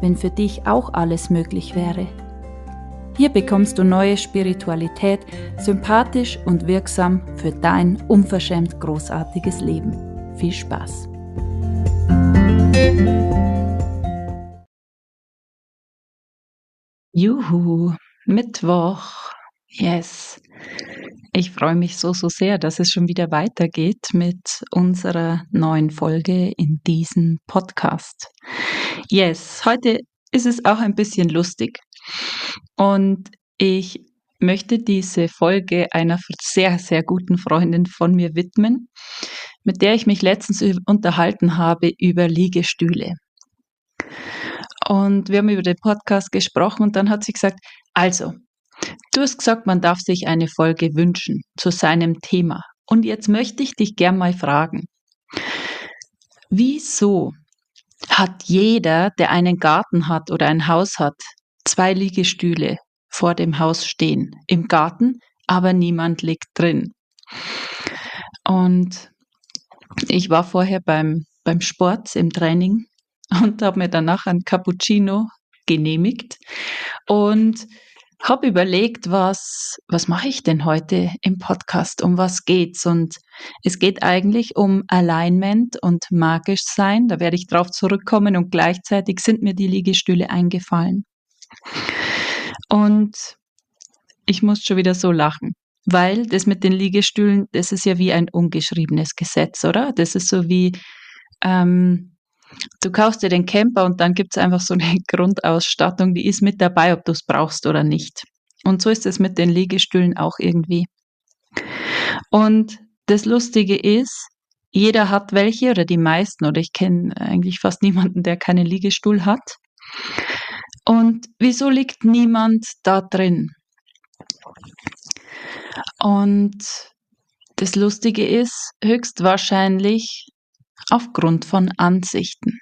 wenn für dich auch alles möglich wäre. Hier bekommst du neue Spiritualität, sympathisch und wirksam für dein unverschämt großartiges Leben. Viel Spaß! Juhu, Mittwoch. Yes. Ich freue mich so, so sehr, dass es schon wieder weitergeht mit unserer neuen Folge in diesem Podcast. Yes, heute ist es auch ein bisschen lustig. Und ich möchte diese Folge einer sehr, sehr guten Freundin von mir widmen, mit der ich mich letztens unterhalten habe über Liegestühle. Und wir haben über den Podcast gesprochen und dann hat sie gesagt, also, du hast gesagt, man darf sich eine Folge wünschen zu seinem Thema. Und jetzt möchte ich dich gern mal fragen, wieso hat jeder, der einen Garten hat oder ein Haus hat, zwei Liegestühle vor dem Haus stehen, im Garten, aber niemand liegt drin. Und ich war vorher beim, beim Sport im Training und habe mir danach ein Cappuccino genehmigt und habe überlegt, was, was mache ich denn heute im Podcast? Um was geht's? Und es geht eigentlich um Alignment und magisch sein. Da werde ich drauf zurückkommen und gleichzeitig sind mir die Liegestühle eingefallen. Und ich muss schon wieder so lachen, weil das mit den Liegestühlen, das ist ja wie ein ungeschriebenes Gesetz, oder? Das ist so wie, ähm, Du kaufst dir den Camper und dann gibt es einfach so eine Grundausstattung, die ist mit dabei, ob du es brauchst oder nicht. Und so ist es mit den Liegestühlen auch irgendwie. Und das Lustige ist, jeder hat welche oder die meisten, oder ich kenne eigentlich fast niemanden, der keinen Liegestuhl hat. Und wieso liegt niemand da drin? Und das Lustige ist, höchstwahrscheinlich aufgrund von Ansichten.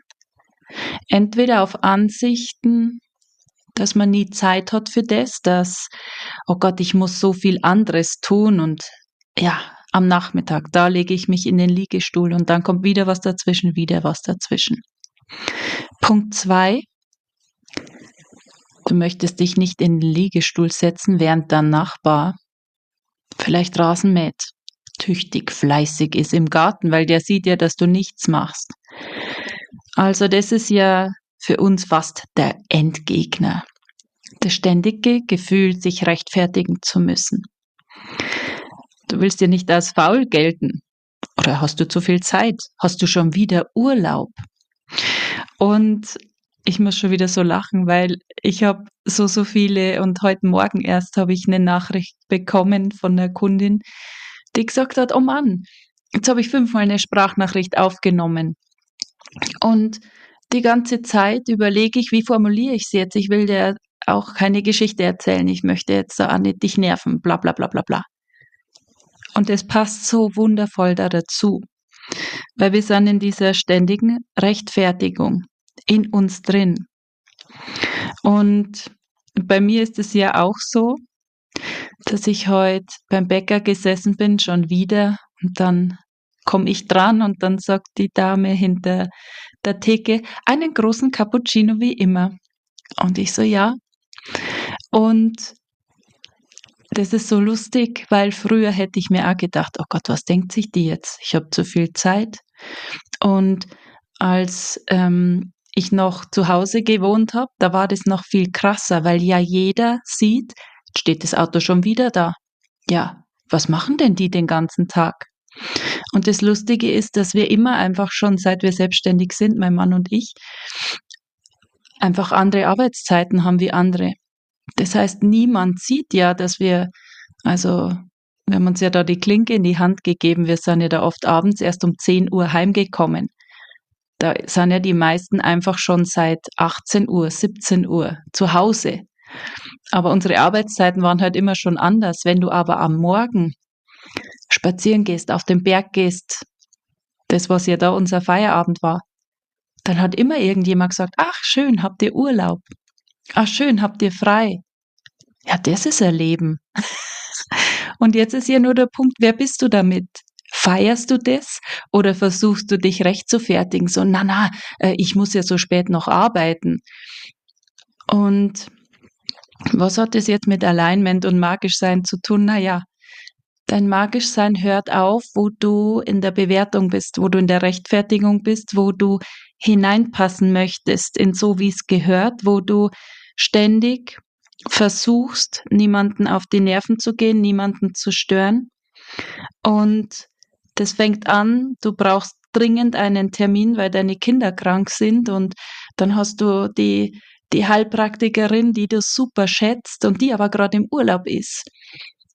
Entweder auf Ansichten, dass man nie Zeit hat für das, dass, oh Gott, ich muss so viel anderes tun und ja, am Nachmittag, da lege ich mich in den Liegestuhl und dann kommt wieder was dazwischen, wieder was dazwischen. Punkt zwei, du möchtest dich nicht in den Liegestuhl setzen, während dein Nachbar vielleicht Rasen mäht tüchtig fleißig ist im Garten, weil der sieht ja, dass du nichts machst. Also das ist ja für uns fast der Endgegner. Das ständige Gefühl, sich rechtfertigen zu müssen. Du willst ja nicht als faul gelten. Oder hast du zu viel Zeit? Hast du schon wieder Urlaub? Und ich muss schon wieder so lachen, weil ich habe so, so viele und heute Morgen erst habe ich eine Nachricht bekommen von einer Kundin, die gesagt hat, oh Mann, jetzt habe ich fünfmal eine Sprachnachricht aufgenommen. Und die ganze Zeit überlege ich, wie formuliere ich sie jetzt. Ich will dir auch keine Geschichte erzählen. Ich möchte jetzt da nicht dich nerven, bla bla bla bla bla. Und es passt so wundervoll da dazu, weil wir sind in dieser ständigen Rechtfertigung in uns drin. Und bei mir ist es ja auch so, dass ich heute beim Bäcker gesessen bin, schon wieder. Und dann komme ich dran und dann sagt die Dame hinter der Theke, einen großen Cappuccino wie immer. Und ich so, ja. Und das ist so lustig, weil früher hätte ich mir auch gedacht, oh Gott, was denkt sich die jetzt? Ich habe zu viel Zeit. Und als ähm, ich noch zu Hause gewohnt habe, da war das noch viel krasser, weil ja jeder sieht, steht das Auto schon wieder da. Ja, was machen denn die den ganzen Tag? Und das Lustige ist, dass wir immer einfach schon, seit wir selbstständig sind, mein Mann und ich, einfach andere Arbeitszeiten haben wie andere. Das heißt, niemand sieht ja, dass wir, also wir haben uns ja da die Klinke in die Hand gegeben, wir sind ja da oft abends erst um 10 Uhr heimgekommen. Da sind ja die meisten einfach schon seit 18 Uhr, 17 Uhr zu Hause. Aber unsere Arbeitszeiten waren halt immer schon anders. Wenn du aber am Morgen spazieren gehst, auf den Berg gehst, das, was ja da unser Feierabend war, dann hat immer irgendjemand gesagt, ach schön, habt ihr Urlaub? Ach schön, habt ihr frei? Ja, das ist ein Leben. Und jetzt ist ja nur der Punkt, wer bist du damit? Feierst du das oder versuchst du dich recht zu fertigen? So, na, na, äh, ich muss ja so spät noch arbeiten. Und was hat das jetzt mit Alignment und magisch sein zu tun? Naja, dein magisch sein hört auf, wo du in der Bewertung bist, wo du in der Rechtfertigung bist, wo du hineinpassen möchtest in so, wie es gehört, wo du ständig versuchst, niemanden auf die Nerven zu gehen, niemanden zu stören. Und das fängt an, du brauchst dringend einen Termin, weil deine Kinder krank sind und dann hast du die, die Heilpraktikerin, die du super schätzt und die aber gerade im Urlaub ist.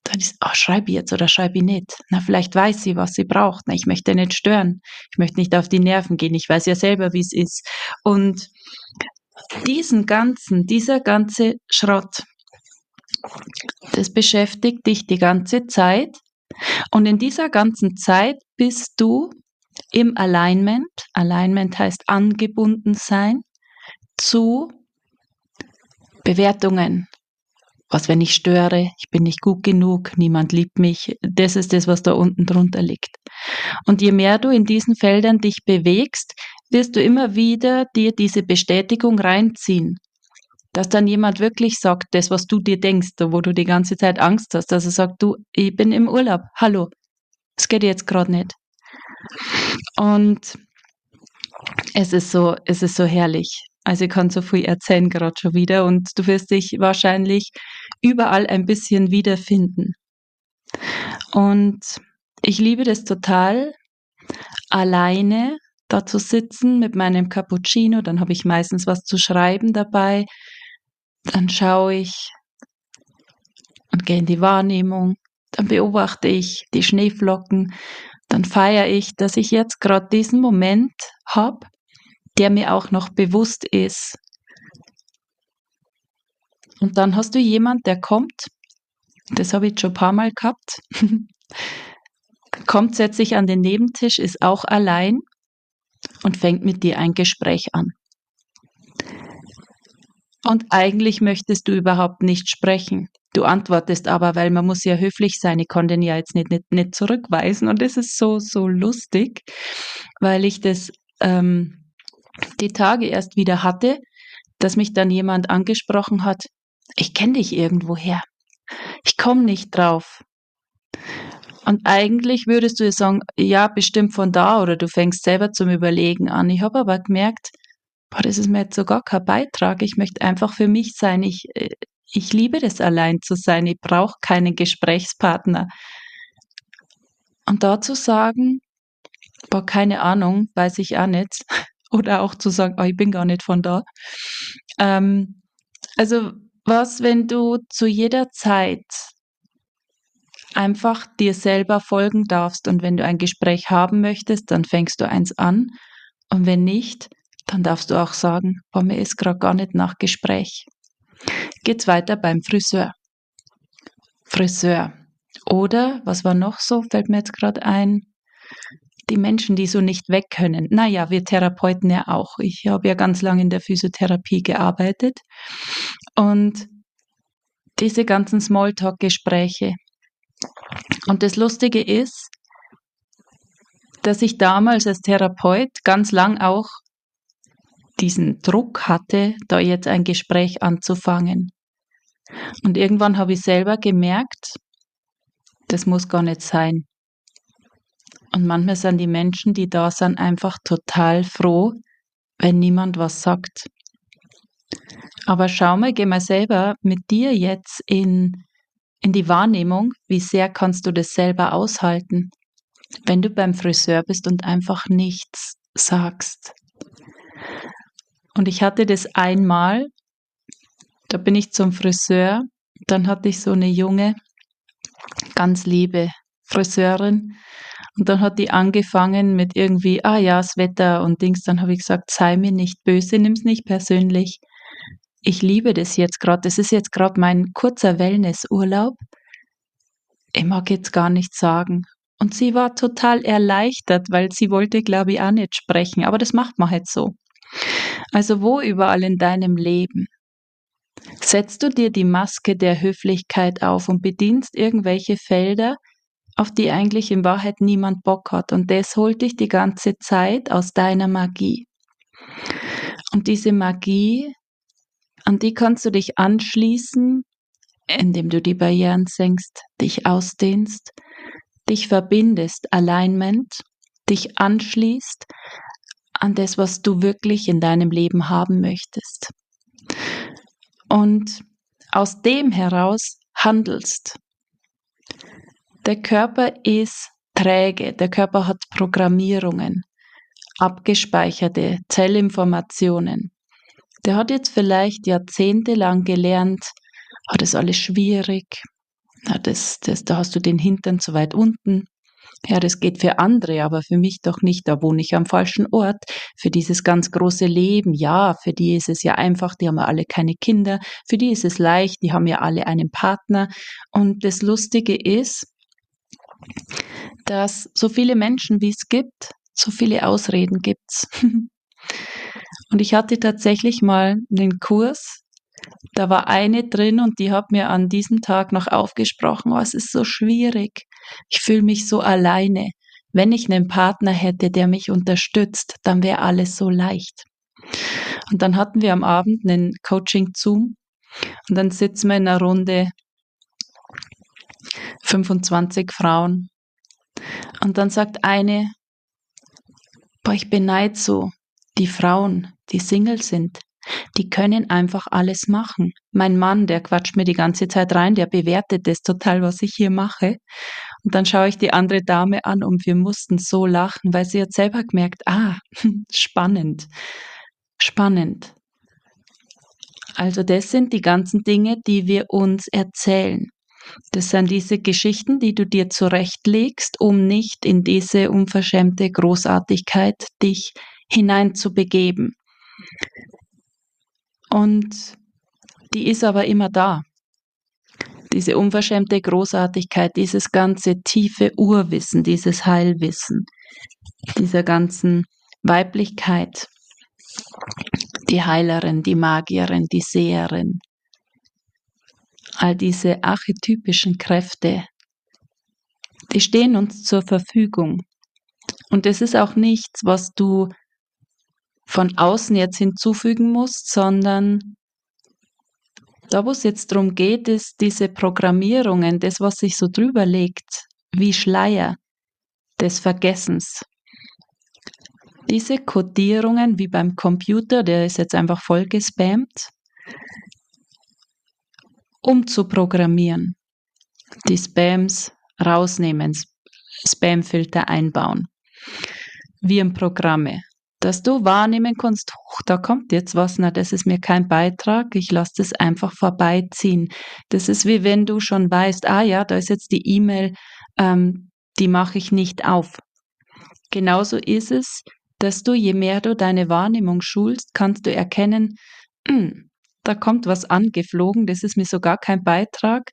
Dann ist, oh, schreib ich jetzt oder schreib ich nicht. Na, vielleicht weiß sie, was sie braucht. Na, ich möchte nicht stören. Ich möchte nicht auf die Nerven gehen. Ich weiß ja selber, wie es ist. Und diesen ganzen, dieser ganze Schrott, das beschäftigt dich die ganze Zeit. Und in dieser ganzen Zeit bist du im Alignment, Alignment heißt angebunden sein, zu Bewertungen. Was, wenn ich störe? Ich bin nicht gut genug, niemand liebt mich. Das ist das, was da unten drunter liegt. Und je mehr du in diesen Feldern dich bewegst, wirst du immer wieder dir diese Bestätigung reinziehen. Dass dann jemand wirklich sagt, das, was du dir denkst, wo du die ganze Zeit Angst hast, dass er sagt, du, ich bin im Urlaub, hallo, es geht jetzt gerade nicht. Und es ist so, es ist so herrlich. Also ich kann so viel erzählen gerade schon wieder und du wirst dich wahrscheinlich überall ein bisschen wiederfinden. Und ich liebe das total, alleine da zu sitzen mit meinem Cappuccino, dann habe ich meistens was zu schreiben dabei, dann schaue ich und gehe in die Wahrnehmung, dann beobachte ich die Schneeflocken, dann feiere ich, dass ich jetzt gerade diesen Moment habe, der mir auch noch bewusst ist. Und dann hast du jemand, der kommt, das habe ich schon ein paar Mal gehabt, kommt, setzt sich an den Nebentisch, ist auch allein und fängt mit dir ein Gespräch an. Und eigentlich möchtest du überhaupt nicht sprechen. Du antwortest aber, weil man muss ja höflich sein. Ich konnte ihn ja jetzt nicht, nicht, nicht zurückweisen. Und das ist so, so lustig, weil ich das ähm, die Tage erst wieder hatte, dass mich dann jemand angesprochen hat, ich kenne dich irgendwoher. Ich komme nicht drauf. Und eigentlich würdest du sagen, ja, bestimmt von da oder du fängst selber zum Überlegen an. Ich habe aber gemerkt, boah, das ist mir jetzt so gar kein Beitrag. Ich möchte einfach für mich sein. Ich, äh, ich liebe das, allein zu sein. Ich brauche keinen Gesprächspartner. Und da zu sagen, boah, keine Ahnung, weiß ich auch nicht. Oder auch zu sagen, oh, ich bin gar nicht von da. Ähm, also was, wenn du zu jeder Zeit einfach dir selber folgen darfst. Und wenn du ein Gespräch haben möchtest, dann fängst du eins an. Und wenn nicht, dann darfst du auch sagen, boah, mir ist gerade gar nicht nach Gespräch. Geht's weiter beim Friseur. Friseur. Oder, was war noch so, fällt mir jetzt gerade ein, die Menschen, die so nicht weg können. Naja, wir Therapeuten ja auch. Ich habe ja ganz lange in der Physiotherapie gearbeitet. Und diese ganzen Smalltalk-Gespräche, und das Lustige ist, dass ich damals als Therapeut ganz lang auch diesen Druck hatte, da jetzt ein Gespräch anzufangen. Und irgendwann habe ich selber gemerkt, das muss gar nicht sein. Und manchmal sind die Menschen, die da sind, einfach total froh, wenn niemand was sagt. Aber schau mal, geh mal selber mit dir jetzt in in die Wahrnehmung, wie sehr kannst du das selber aushalten, wenn du beim Friseur bist und einfach nichts sagst. Und ich hatte das einmal, da bin ich zum Friseur, dann hatte ich so eine junge, ganz liebe Friseurin Und dann hat die angefangen mit irgendwie, ah ja, das Wetter und Dings. Dann habe ich gesagt, sei mir nicht böse, nimm's nicht persönlich. Ich liebe das jetzt gerade. Das ist jetzt gerade mein kurzer Wellnessurlaub. Ich mag jetzt gar nichts sagen. Und sie war total erleichtert, weil sie wollte, glaube ich, auch nicht sprechen. Aber das macht man halt so. Also wo überall in deinem Leben setzt du dir die Maske der Höflichkeit auf und bedienst irgendwelche Felder, auf die eigentlich in Wahrheit niemand Bock hat. Und das holt dich die ganze Zeit aus deiner Magie. Und diese Magie, an die kannst du dich anschließen, indem du die Barrieren senkst, dich ausdehnst, dich verbindest, Alignment, dich anschließt an das, was du wirklich in deinem Leben haben möchtest. Und aus dem heraus handelst. Der Körper ist träge, der Körper hat Programmierungen, abgespeicherte Zellinformationen. Der hat jetzt vielleicht jahrzehntelang gelernt, hat es alles schwierig, ja, das, das, da hast du den Hintern zu weit unten. Ja, das geht für andere, aber für mich doch nicht. Da wohne ich am falschen Ort. Für dieses ganz große Leben, ja, für die ist es ja einfach, die haben ja alle keine Kinder. Für die ist es leicht, die haben ja alle einen Partner. Und das Lustige ist, dass so viele Menschen, wie es gibt, so viele Ausreden gibt's. Und ich hatte tatsächlich mal einen Kurs da war eine drin und die hat mir an diesem Tag noch aufgesprochen, oh, es ist so schwierig. Ich fühle mich so alleine. Wenn ich einen Partner hätte, der mich unterstützt, dann wäre alles so leicht. Und dann hatten wir am Abend einen Coaching-Zoom und dann sitzen wir in einer Runde 25 Frauen. Und dann sagt eine, boah, ich beneide so die Frauen, die Single sind, die können einfach alles machen. Mein Mann, der quatscht mir die ganze Zeit rein, der bewertet das total, was ich hier mache. Und dann schaue ich die andere Dame an und wir mussten so lachen, weil sie hat selber gemerkt, ah, spannend, spannend. Also das sind die ganzen Dinge, die wir uns erzählen. Das sind diese Geschichten, die du dir zurechtlegst, um nicht in diese unverschämte Großartigkeit dich hineinzubegeben. Und die ist aber immer da. Diese unverschämte Großartigkeit, dieses ganze tiefe Urwissen, dieses Heilwissen, dieser ganzen Weiblichkeit, die Heilerin, die Magierin, die Seherin, all diese archetypischen Kräfte, die stehen uns zur Verfügung. Und es ist auch nichts, was du von außen jetzt hinzufügen musst, sondern da, wo es jetzt darum geht, ist diese Programmierungen, das, was sich so drüber legt, wie Schleier des Vergessens. Diese Codierungen, wie beim Computer, der ist jetzt einfach voll gespammt, um zu programmieren. Die Spams rausnehmen, Spamfilter einbauen. Virenprogramme dass du wahrnehmen kannst, huch, da kommt jetzt was, na, das ist mir kein Beitrag, ich lasse das einfach vorbeiziehen. Das ist wie wenn du schon weißt, ah ja, da ist jetzt die E-Mail, ähm, die mache ich nicht auf. Genauso ist es, dass du, je mehr du deine Wahrnehmung schulst, kannst du erkennen, hm, da kommt was angeflogen, das ist mir sogar kein Beitrag.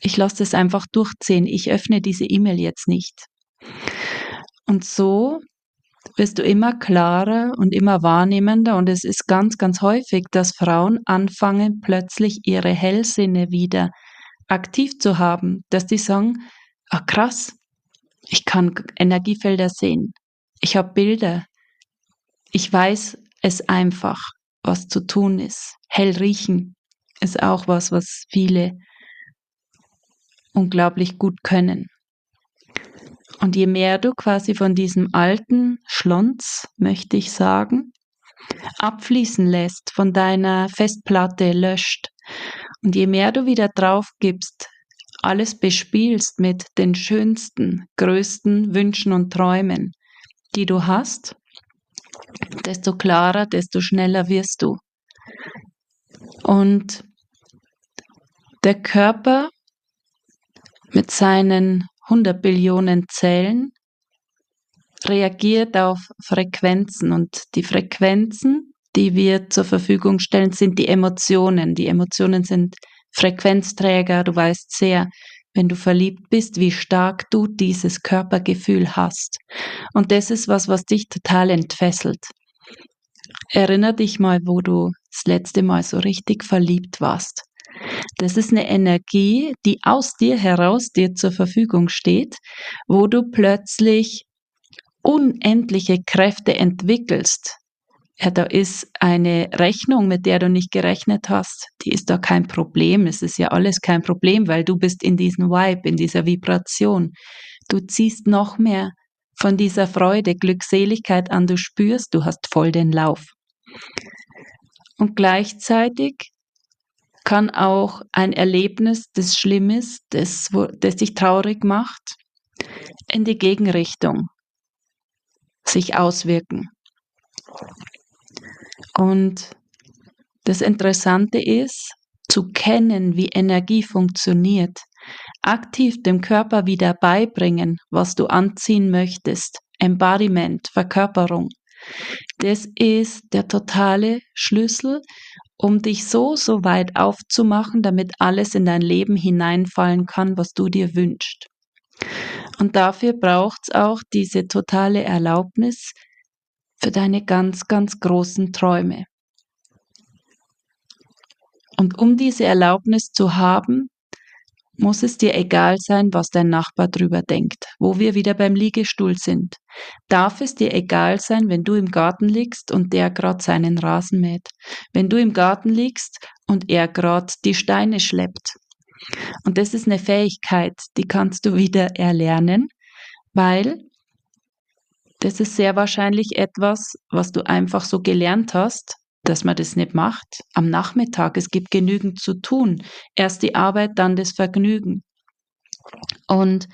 Ich lasse das einfach durchziehen. Ich öffne diese E-Mail jetzt nicht. Und so wirst du immer klarer und immer wahrnehmender und es ist ganz, ganz häufig, dass Frauen anfangen, plötzlich ihre Hellsinne wieder aktiv zu haben, dass die sagen, ah krass, ich kann Energiefelder sehen, ich habe Bilder, ich weiß es einfach, was zu tun ist. Hell riechen ist auch was, was viele unglaublich gut können. Und je mehr du quasi von diesem alten Schlons, möchte ich sagen, abfließen lässt, von deiner Festplatte löscht, und je mehr du wieder drauf gibst, alles bespielst mit den schönsten, größten Wünschen und Träumen, die du hast, desto klarer, desto schneller wirst du. Und der Körper mit seinen 100 Billionen Zellen reagiert auf Frequenzen und die Frequenzen, die wir zur Verfügung stellen, sind die Emotionen. Die Emotionen sind Frequenzträger. Du weißt sehr, wenn du verliebt bist, wie stark du dieses Körpergefühl hast. Und das ist was, was dich total entfesselt. Erinner dich mal, wo du das letzte Mal so richtig verliebt warst. Das ist eine Energie, die aus dir heraus dir zur Verfügung steht, wo du plötzlich unendliche Kräfte entwickelst. Ja, da ist eine Rechnung, mit der du nicht gerechnet hast, die ist da kein Problem. Es ist ja alles kein Problem, weil du bist in diesem Vibe, in dieser Vibration. Du ziehst noch mehr von dieser Freude, Glückseligkeit an, du spürst, du hast voll den Lauf. Und gleichzeitig kann auch ein Erlebnis, das schlimm ist, das, das dich traurig macht, in die Gegenrichtung sich auswirken. Und das Interessante ist, zu kennen, wie Energie funktioniert, aktiv dem Körper wieder beibringen, was du anziehen möchtest, Embodiment, Verkörperung. Das ist der totale Schlüssel, um dich so, so weit aufzumachen, damit alles in dein Leben hineinfallen kann, was du dir wünschst. Und dafür braucht es auch diese totale Erlaubnis für deine ganz, ganz großen Träume. Und um diese Erlaubnis zu haben, muss es dir egal sein, was dein Nachbar drüber denkt, wo wir wieder beim Liegestuhl sind. Darf es dir egal sein, wenn du im Garten liegst und der grad seinen Rasen mäht, wenn du im Garten liegst und er grad die Steine schleppt. Und das ist eine Fähigkeit, die kannst du wieder erlernen, weil das ist sehr wahrscheinlich etwas, was du einfach so gelernt hast, dass man das nicht macht. Am Nachmittag, es gibt genügend zu tun. Erst die Arbeit, dann das Vergnügen. Und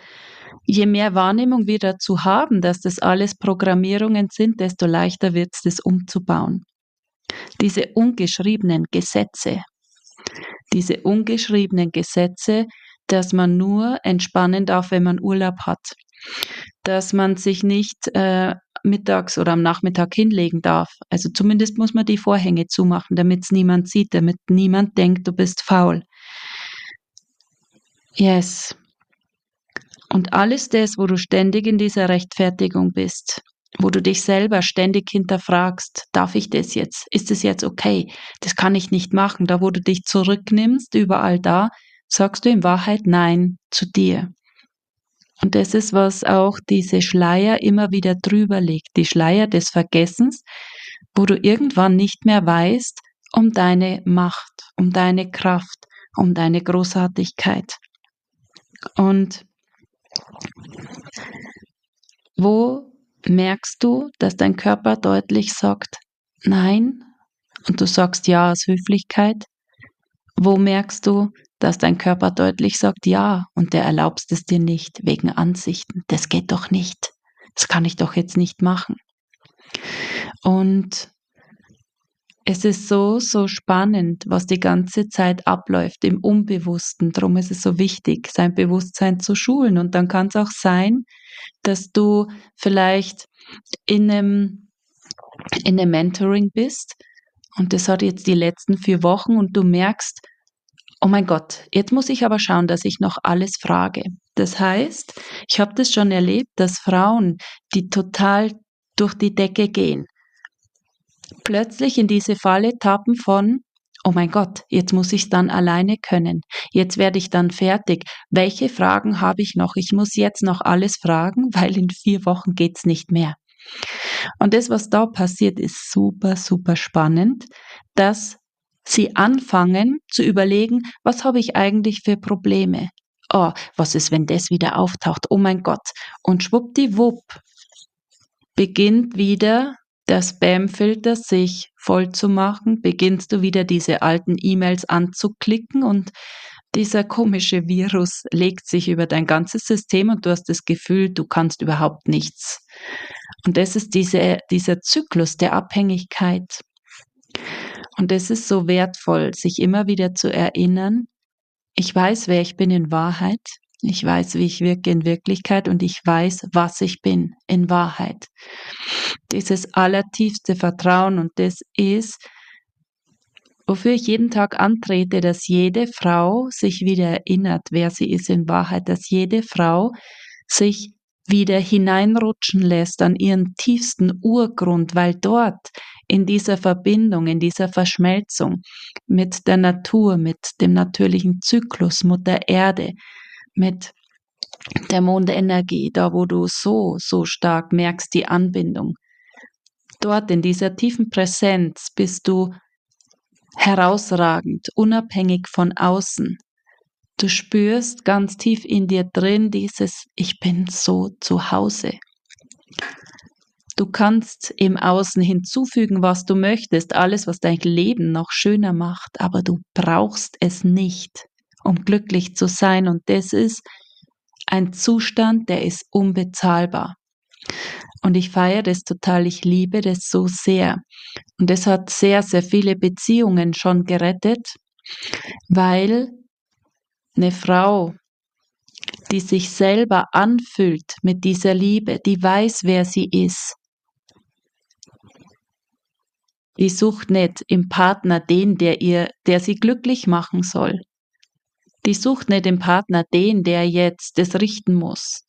je mehr Wahrnehmung wir dazu haben, dass das alles Programmierungen sind, desto leichter wird es, das umzubauen. Diese ungeschriebenen Gesetze, diese ungeschriebenen Gesetze, dass man nur entspannen darf, wenn man Urlaub hat, dass man sich nicht äh, mittags oder am Nachmittag hinlegen darf. Also zumindest muss man die Vorhänge zumachen, damit es niemand sieht, damit niemand denkt, du bist faul. Yes. Und alles das, wo du ständig in dieser Rechtfertigung bist, wo du dich selber ständig hinterfragst, darf ich das jetzt? Ist es jetzt okay? Das kann ich nicht machen. Da, wo du dich zurücknimmst, überall da, sagst du in Wahrheit Nein zu dir. Und das ist, was auch diese Schleier immer wieder drüber legt, die Schleier des Vergessens, wo du irgendwann nicht mehr weißt um deine Macht, um deine Kraft, um deine Großartigkeit. Und wo merkst du, dass dein Körper deutlich sagt Nein und du sagst Ja aus Höflichkeit? Wo merkst du, dass dein Körper deutlich sagt, ja, und der erlaubst es dir nicht wegen Ansichten. Das geht doch nicht. Das kann ich doch jetzt nicht machen. Und es ist so, so spannend, was die ganze Zeit abläuft im Unbewussten. Darum ist es so wichtig, sein Bewusstsein zu schulen. Und dann kann es auch sein, dass du vielleicht in einem, in einem Mentoring bist und das hat jetzt die letzten vier Wochen und du merkst, oh mein Gott, jetzt muss ich aber schauen, dass ich noch alles frage. Das heißt, ich habe das schon erlebt, dass Frauen, die total durch die Decke gehen, plötzlich in diese Falle tappen von, oh mein Gott, jetzt muss ich dann alleine können. Jetzt werde ich dann fertig. Welche Fragen habe ich noch? Ich muss jetzt noch alles fragen, weil in vier Wochen geht's nicht mehr. Und das, was da passiert, ist super, super spannend, dass sie anfangen zu überlegen, was habe ich eigentlich für Probleme? Oh, was ist, wenn das wieder auftaucht? Oh mein Gott. Und schwuppdiwupp beginnt wieder der Spamfilter sich voll zu machen, beginnst du wieder diese alten E-Mails anzuklicken und dieser komische Virus legt sich über dein ganzes System und du hast das Gefühl, du kannst überhaupt nichts. Und das ist diese, dieser Zyklus der Abhängigkeit. Und es ist so wertvoll, sich immer wieder zu erinnern, ich weiß, wer ich bin in Wahrheit. Ich weiß, wie ich wirke in Wirklichkeit und ich weiß, was ich bin in Wahrheit. Dieses allertiefste Vertrauen und das ist, wofür ich jeden Tag antrete, dass jede Frau sich wieder erinnert, wer sie ist in Wahrheit, dass jede Frau sich wieder hineinrutschen lässt an ihren tiefsten Urgrund, weil dort in dieser Verbindung, in dieser Verschmelzung mit der Natur, mit dem natürlichen Zyklus, Mutter Erde, mit der Mondenergie, da wo du so, so stark merkst die Anbindung. Dort in dieser tiefen Präsenz bist du herausragend, unabhängig von außen. Du spürst ganz tief in dir drin dieses Ich bin so zu Hause. Du kannst im Außen hinzufügen, was du möchtest, alles, was dein Leben noch schöner macht, aber du brauchst es nicht, um glücklich zu sein. Und das ist ein Zustand, der ist unbezahlbar. Und ich feiere das total, ich liebe das so sehr. Und es hat sehr, sehr viele Beziehungen schon gerettet, weil eine Frau, die sich selber anfüllt mit dieser Liebe, die weiß, wer sie ist, die sucht nicht im Partner den, der ihr, der sie glücklich machen soll. Die sucht nicht im Partner den, der jetzt das richten muss.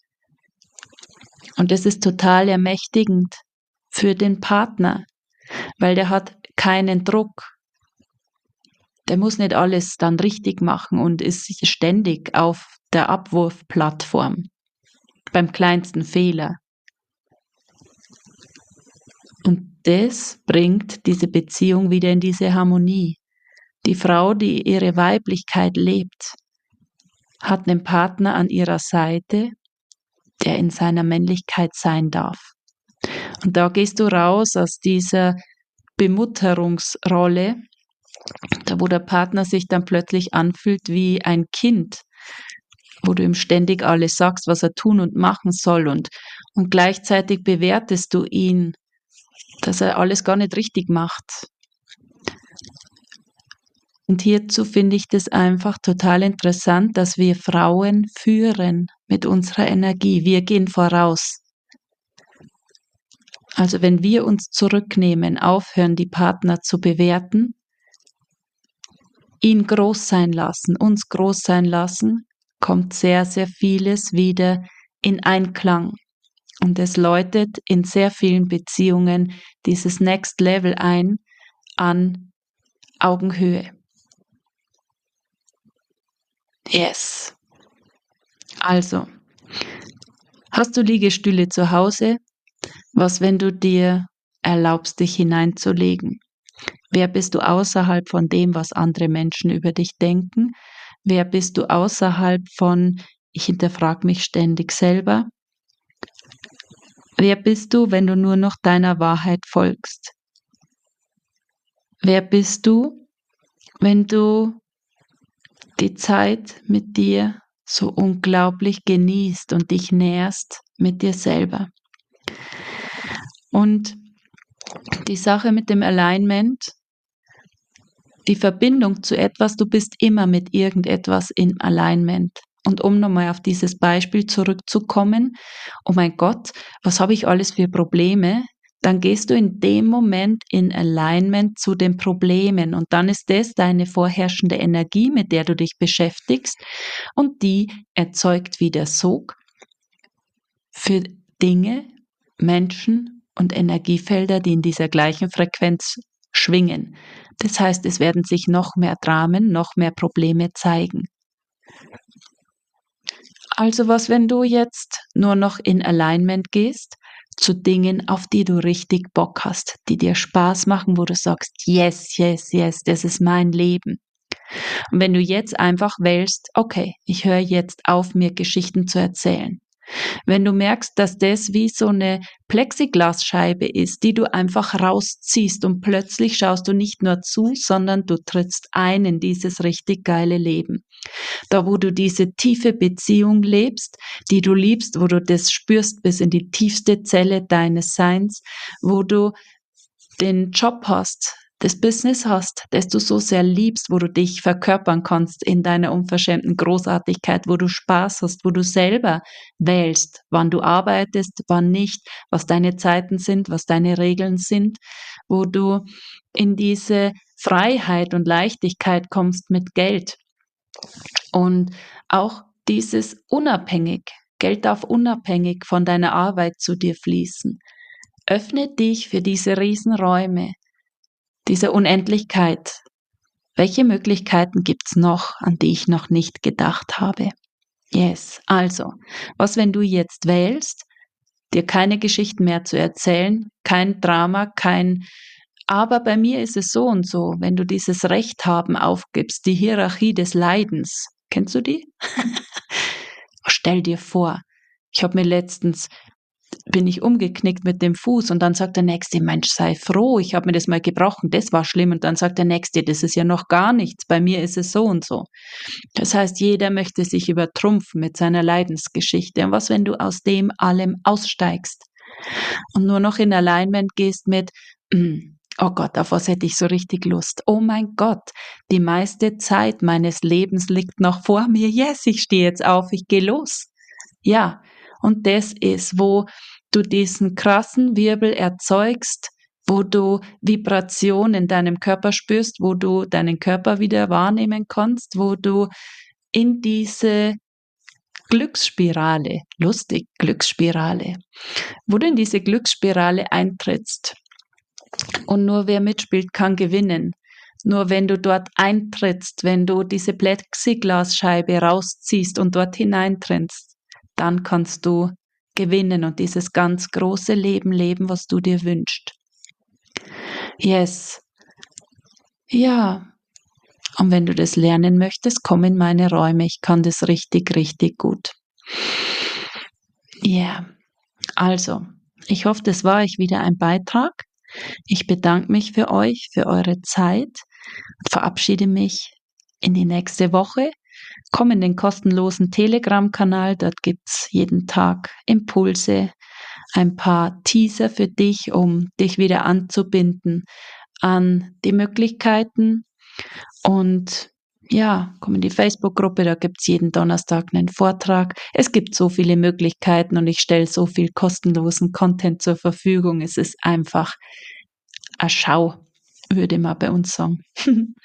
Und das ist total ermächtigend für den Partner, weil der hat keinen Druck. Der muss nicht alles dann richtig machen und ist ständig auf der Abwurfplattform beim kleinsten Fehler. Und das bringt diese Beziehung wieder in diese Harmonie. Die Frau, die ihre Weiblichkeit lebt, hat einen Partner an ihrer Seite, der in seiner Männlichkeit sein darf. Und da gehst du raus aus dieser Bemutterungsrolle, da wo der Partner sich dann plötzlich anfühlt wie ein Kind, wo du ihm ständig alles sagst, was er tun und machen soll und, und gleichzeitig bewertest du ihn, dass er alles gar nicht richtig macht. Und hierzu finde ich das einfach total interessant, dass wir Frauen führen mit unserer Energie. Wir gehen voraus. Also wenn wir uns zurücknehmen, aufhören, die Partner zu bewerten, ihn groß sein lassen, uns groß sein lassen, kommt sehr, sehr vieles wieder in Einklang. Und es läutet in sehr vielen Beziehungen dieses Next Level ein an Augenhöhe. Yes. Also, hast du Liegestühle zu Hause? Was, wenn du dir erlaubst, dich hineinzulegen? Wer bist du außerhalb von dem, was andere Menschen über dich denken? Wer bist du außerhalb von, ich hinterfrage mich ständig selber? Wer bist du, wenn du nur noch deiner Wahrheit folgst? Wer bist du, wenn du die Zeit mit dir so unglaublich genießt und dich nährst mit dir selber. Und die Sache mit dem Alignment, die Verbindung zu etwas, du bist immer mit irgendetwas im Alignment. Und um nochmal auf dieses Beispiel zurückzukommen, oh mein Gott, was habe ich alles für Probleme? dann gehst du in dem Moment in Alignment zu den Problemen und dann ist das deine vorherrschende Energie, mit der du dich beschäftigst und die erzeugt wieder Sog für Dinge, Menschen und Energiefelder, die in dieser gleichen Frequenz schwingen. Das heißt, es werden sich noch mehr Dramen, noch mehr Probleme zeigen. Also was, wenn du jetzt nur noch in Alignment gehst zu Dingen, auf die du richtig Bock hast, die dir Spaß machen, wo du sagst, yes, yes, yes, das ist mein Leben. Und wenn du jetzt einfach wählst, okay, ich höre jetzt auf, mir Geschichten zu erzählen. Wenn du merkst, dass das wie so eine Plexiglasscheibe ist, die du einfach rausziehst und plötzlich schaust du nicht nur zu, sondern du trittst ein in dieses richtig geile Leben. Da, wo du diese tiefe Beziehung lebst, die du liebst, wo du das spürst bis in die tiefste Zelle deines Seins, wo du den Job hast, das Business hast, das du so sehr liebst, wo du dich verkörpern kannst in deiner unverschämten Großartigkeit, wo du Spaß hast, wo du selber wählst, wann du arbeitest, wann nicht, was deine Zeiten sind, was deine Regeln sind, wo du in diese Freiheit und Leichtigkeit kommst mit Geld. Und auch dieses unabhängig, Geld darf unabhängig von deiner Arbeit zu dir fließen. Öffne dich für diese Riesenräume, diese Unendlichkeit. Welche Möglichkeiten gibt's noch, an die ich noch nicht gedacht habe? Yes, also, was wenn du jetzt wählst, dir keine Geschichten mehr zu erzählen, kein Drama, kein aber bei mir ist es so und so, wenn du dieses Recht haben aufgibst, die Hierarchie des Leidens, kennst du die? Stell dir vor, ich habe mir letztens bin ich umgeknickt mit dem Fuß und dann sagt der nächste Mensch, sei froh, ich habe mir das mal gebrochen, das war schlimm und dann sagt der nächste, das ist ja noch gar nichts, bei mir ist es so und so. Das heißt, jeder möchte sich übertrumpfen mit seiner Leidensgeschichte und was, wenn du aus dem allem aussteigst und nur noch in Alignment gehst mit, Oh Gott, auf was hätte ich so richtig Lust? Oh mein Gott, die meiste Zeit meines Lebens liegt noch vor mir. Yes, ich stehe jetzt auf, ich gehe los. Ja, und das ist, wo du diesen krassen Wirbel erzeugst, wo du Vibration in deinem Körper spürst, wo du deinen Körper wieder wahrnehmen kannst, wo du in diese Glücksspirale, lustig, Glücksspirale, wo du in diese Glücksspirale eintrittst. Und nur wer mitspielt, kann gewinnen. Nur wenn du dort eintrittst, wenn du diese Plexiglasscheibe rausziehst und dort hineintrittst, dann kannst du gewinnen und dieses ganz große Leben leben, was du dir wünschst. Yes. Ja. Und wenn du das lernen möchtest, komm in meine Räume. Ich kann das richtig, richtig gut. Ja. Yeah. Also, ich hoffe, das war euch wieder ein Beitrag. Ich bedanke mich für euch, für eure Zeit, verabschiede mich in die nächste Woche Komm in den kostenlosen Telegram-Kanal, dort gibt's jeden Tag Impulse, ein paar Teaser für dich, um dich wieder anzubinden an die Möglichkeiten. Und ja, komm in die Facebook-Gruppe, da gibt's jeden Donnerstag einen Vortrag. Es gibt so viele Möglichkeiten und ich stelle so viel kostenlosen Content zur Verfügung. Es ist einfach eine Schau, würde man bei uns sagen.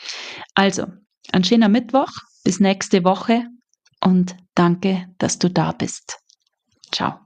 also, ein schöner Mittwoch bis nächste Woche und danke, dass du da bist. Ciao.